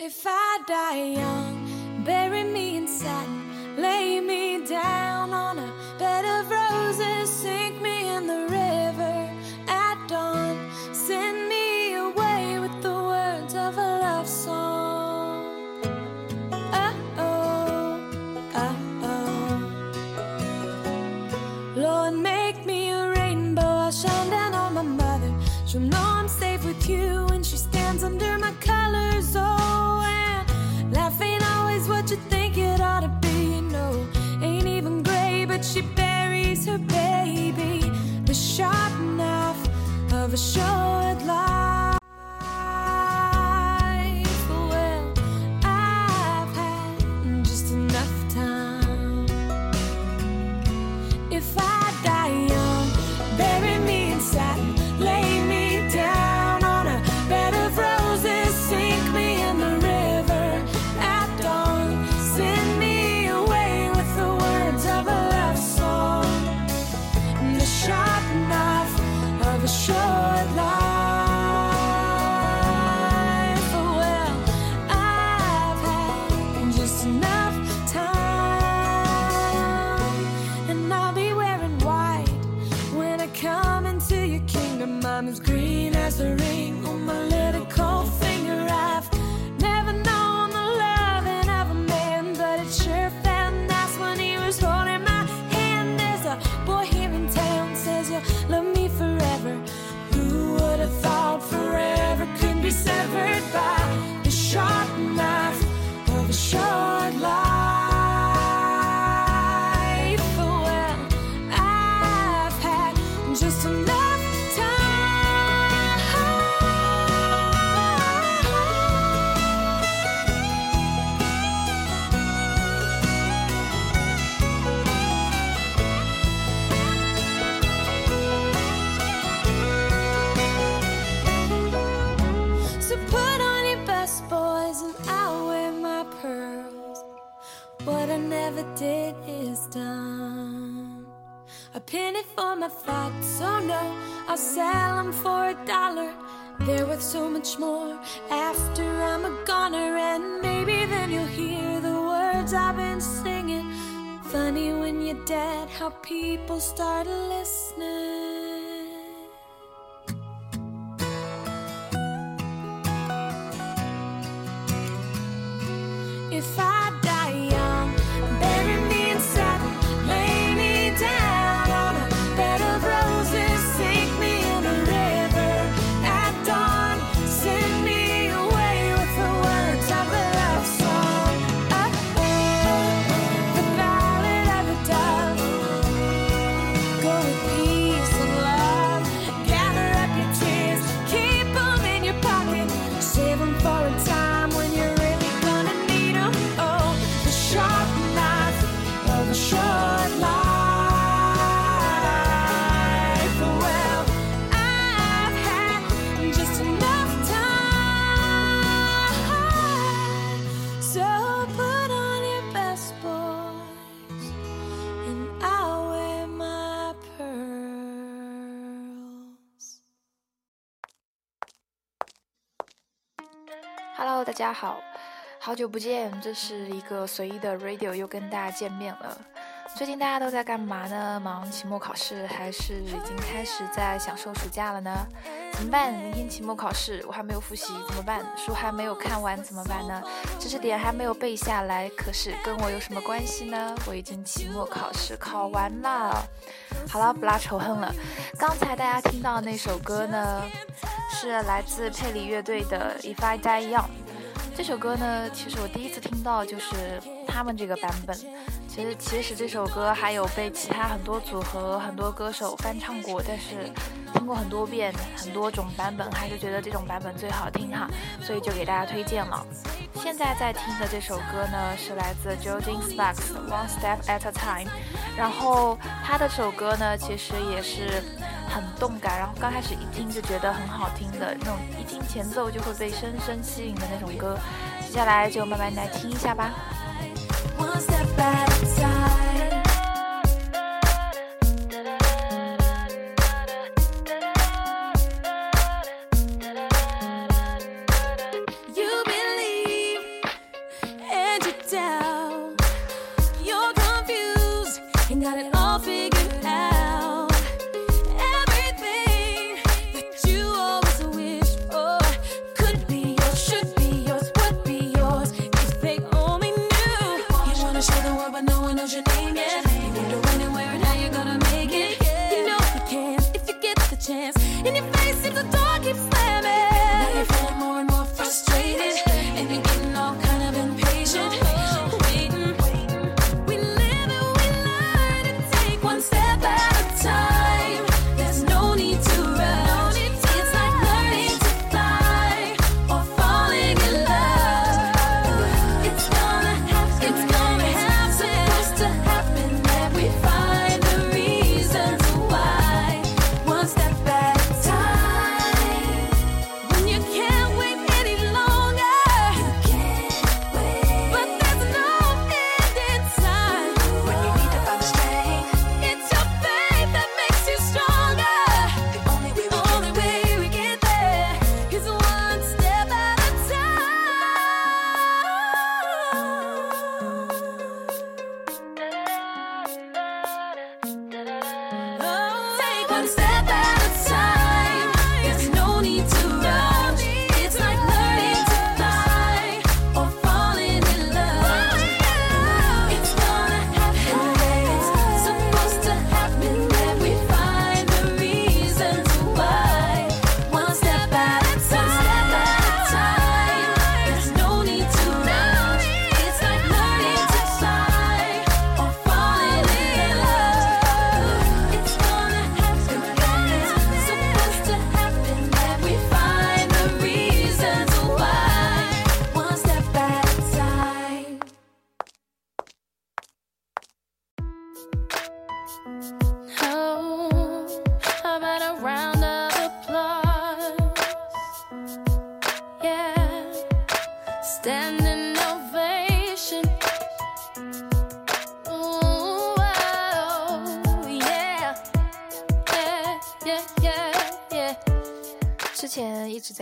If I die young, bury me in satin, lay me down on a bed of roses, sink me in the river at dawn, send me away with the words of a love song. Oh oh, oh oh. Lord, make me a rainbow, I'll shine down on my mother. She'll know I'm safe with you of a short worth so much more after I'm a goner, and maybe then you'll hear the words I've been singing. Funny when you're dead, how people start listening. 大家好，好久不见，这是一个随意的 radio，又跟大家见面了。最近大家都在干嘛呢？忙期末考试，还是已经开始在享受暑假了呢？怎么办？明天期末考试，我还没有复习，怎么办？书还没有看完，怎么办呢？知识点还没有背下来，可是跟我有什么关系呢？我已经期末考试考完了。好了，不拉仇恨了。刚才大家听到那首歌呢，是来自佩里乐队的《If I Die Young》。这首歌呢，其实我第一次听到就是他们这个版本。其实，其实这首歌还有被其他很多组合、很多歌手翻唱过，但是听过很多遍、很多种版本，还是觉得这种版本最好听哈，所以就给大家推荐了。现在在听的这首歌呢，是来自 Jordan Sparks 的《One Step at a Time》，然后他的这首歌呢，其实也是很动感，然后刚开始一听就觉得很好听的那种，一听前奏就会被深深吸引的那种歌。接下来就慢慢来听一下吧。One step at a time.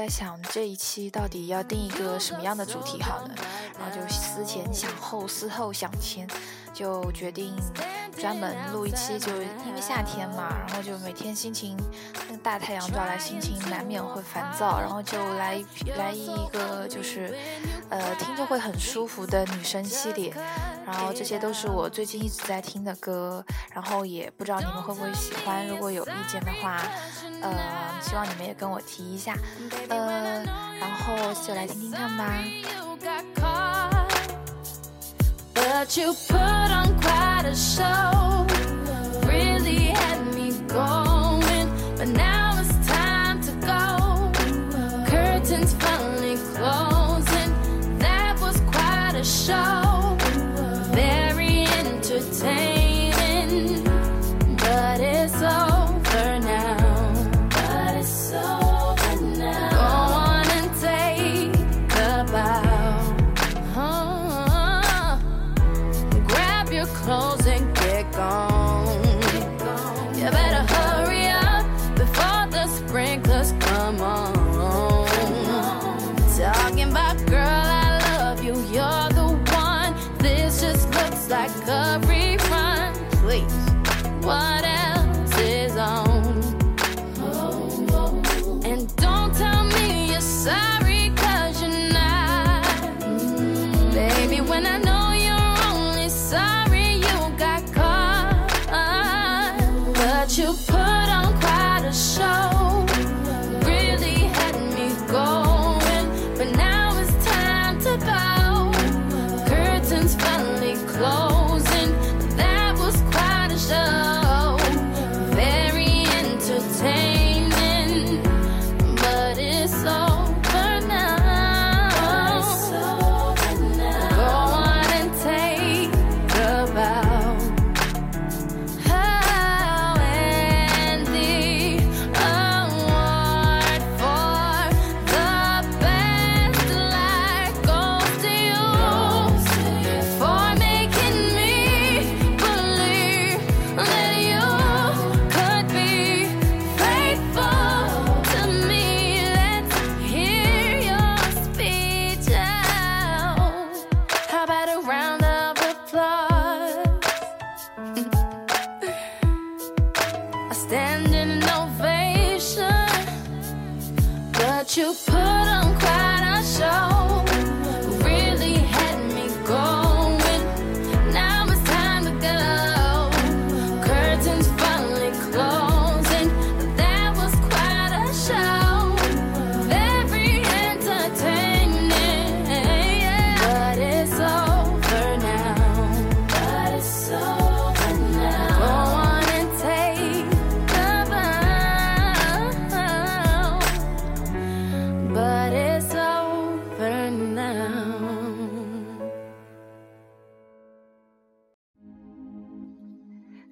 在想这一期到底要定一个什么样的主题好呢？然后就思前想后，思后想前，就决定专门录一期，就因为夏天嘛，然后就每天心情那个大太阳照来，心情难免会烦躁，然后就来一来一个就是呃听着会很舒服的女生系列，然后这些都是我最近一直在听的歌，然后也不知道你们会不会喜欢，如果有意见的话，呃，希望你们也跟我提一下，呃，然后就来听听看吧。You same what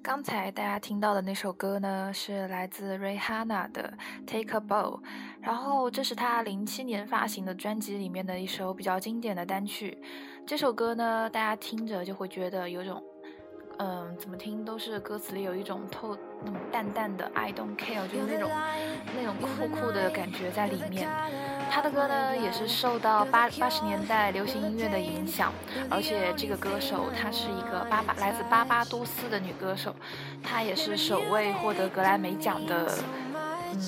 刚才大家听到的那首歌呢，是来自 Rihanna 的《Take a Bow》，然后这是她零七年发行的专辑里面的一首比较经典的单曲。这首歌呢，大家听着就会觉得有种，嗯，怎么听都是歌词里有一种透那种淡淡的 I don't care，就是那种那种酷酷的感觉在里面。他的歌呢，也是受到八八十年代流行音乐的影响，而且这个歌手她是一个巴巴来自巴巴多斯的女歌手，她也是首位获得格莱美奖的。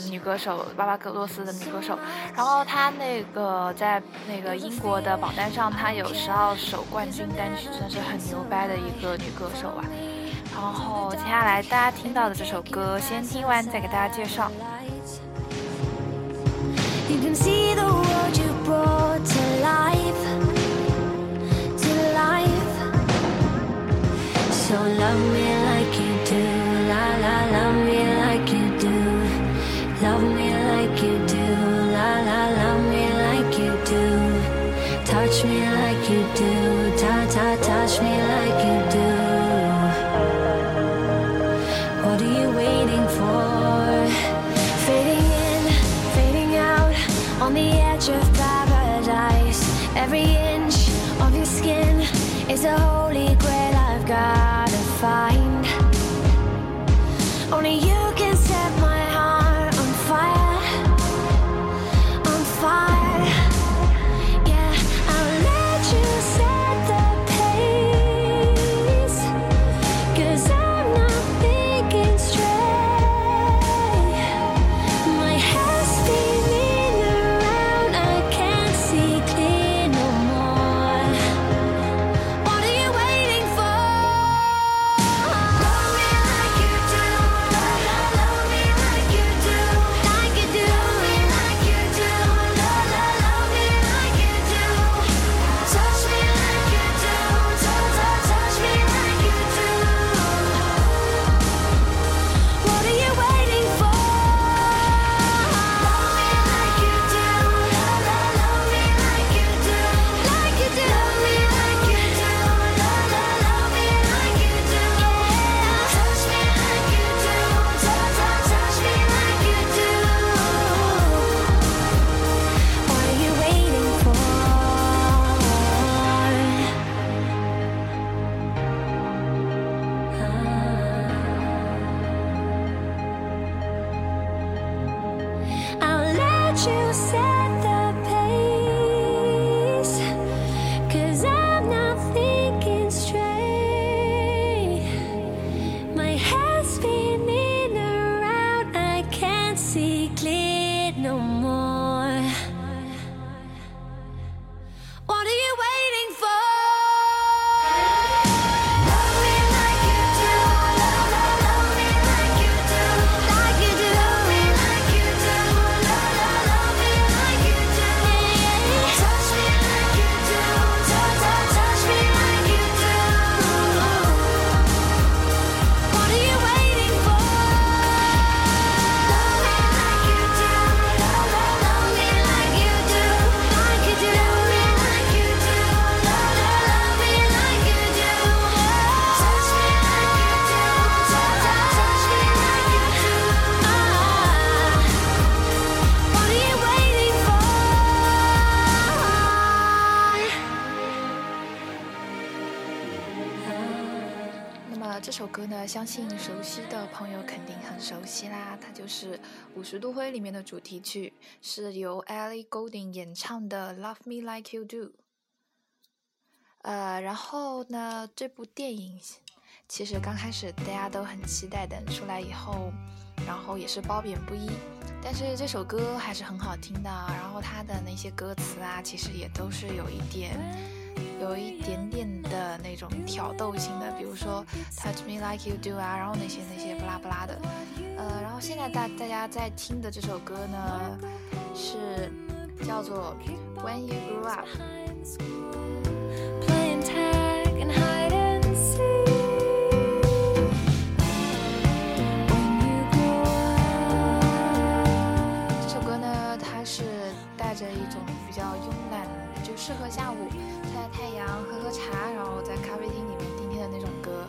女歌手巴巴格洛斯的女歌手，然后她那个在那个英国的榜单上，她有十二首冠军单曲，真是很牛掰的一个女歌手啊。然后接下来大家听到的这首歌，先听完再给大家介绍。So love me like touch me 这首歌呢，相信熟悉的朋友肯定很熟悉啦，它就是《五十度灰》里面的主题曲，是由 Ellie Goulding 演唱的《Love Me Like You Do》。呃，然后呢，这部电影其实刚开始大家都很期待，等出来以后，然后也是褒贬不一。但是这首歌还是很好听的，然后它的那些歌词啊，其实也都是有一点。有一点点的那种挑逗性的，比如说 Touch Me Like You Do 啊，然后那些那些不拉不拉的，呃，然后现在大大家在听的这首歌呢，是叫做 When You Grew Up。适合下午晒晒太阳、喝喝茶，然后在咖啡厅里面听听的那种歌。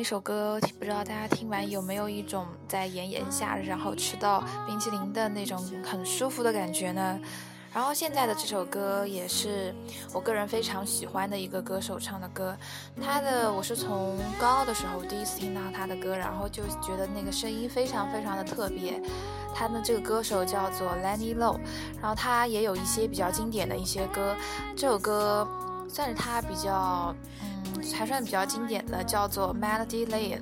那首歌，不知道大家听完有没有一种在炎炎夏日然后吃到冰淇淋的那种很舒服的感觉呢？然后现在的这首歌也是我个人非常喜欢的一个歌手唱的歌，他的我是从高二的时候第一次听到他的歌，然后就觉得那个声音非常非常的特别。他的这个歌手叫做 Lenny Low，然后他也有一些比较经典的一些歌，这首歌算是他比较还算比较经典的，叫做 Melody Lane。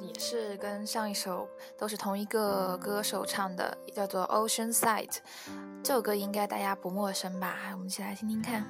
也是跟上一首都是同一个歌手唱的叫做 ocean sight 这首歌应该大家不陌生吧？我们一起来听听看。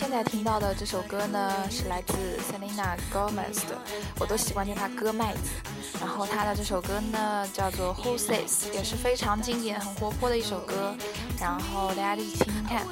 现在听到的这首歌呢，是来自 Selena Gomez 的，我都喜欢叫她歌麦子。然后她的这首歌呢，叫做 Who Says，也是非常经典、很活泼的一首歌。然后大家一起听听看。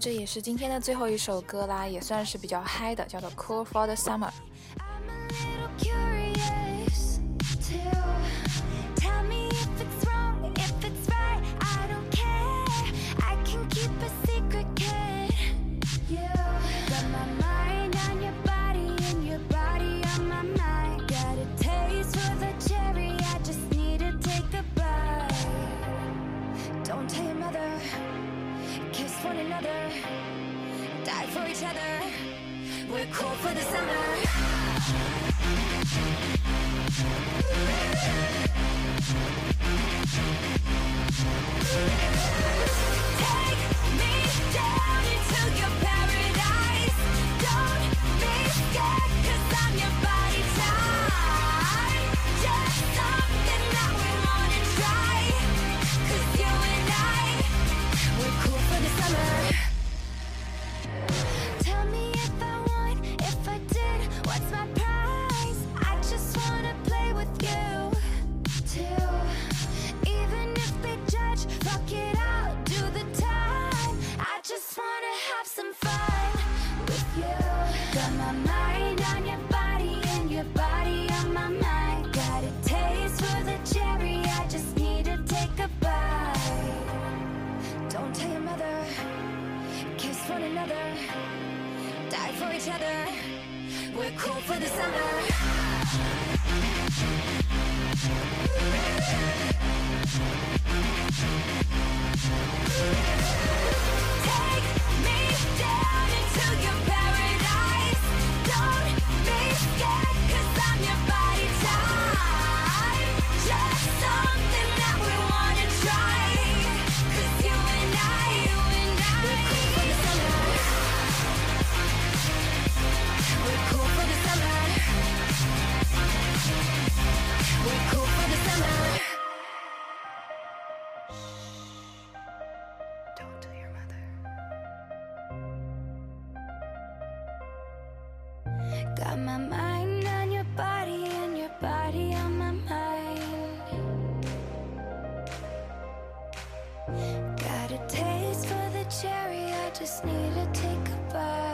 这也是今天的最后一首歌啦，也算是比较嗨的，叫做《cool for the summer》。one another Die for each other. We're cool for the summer. one another. Die for each other. We're cool for the summer. Take me down into your paradise. Got my mind on your body and your body on my mind Got a taste for the cherry, I just need to take a bite.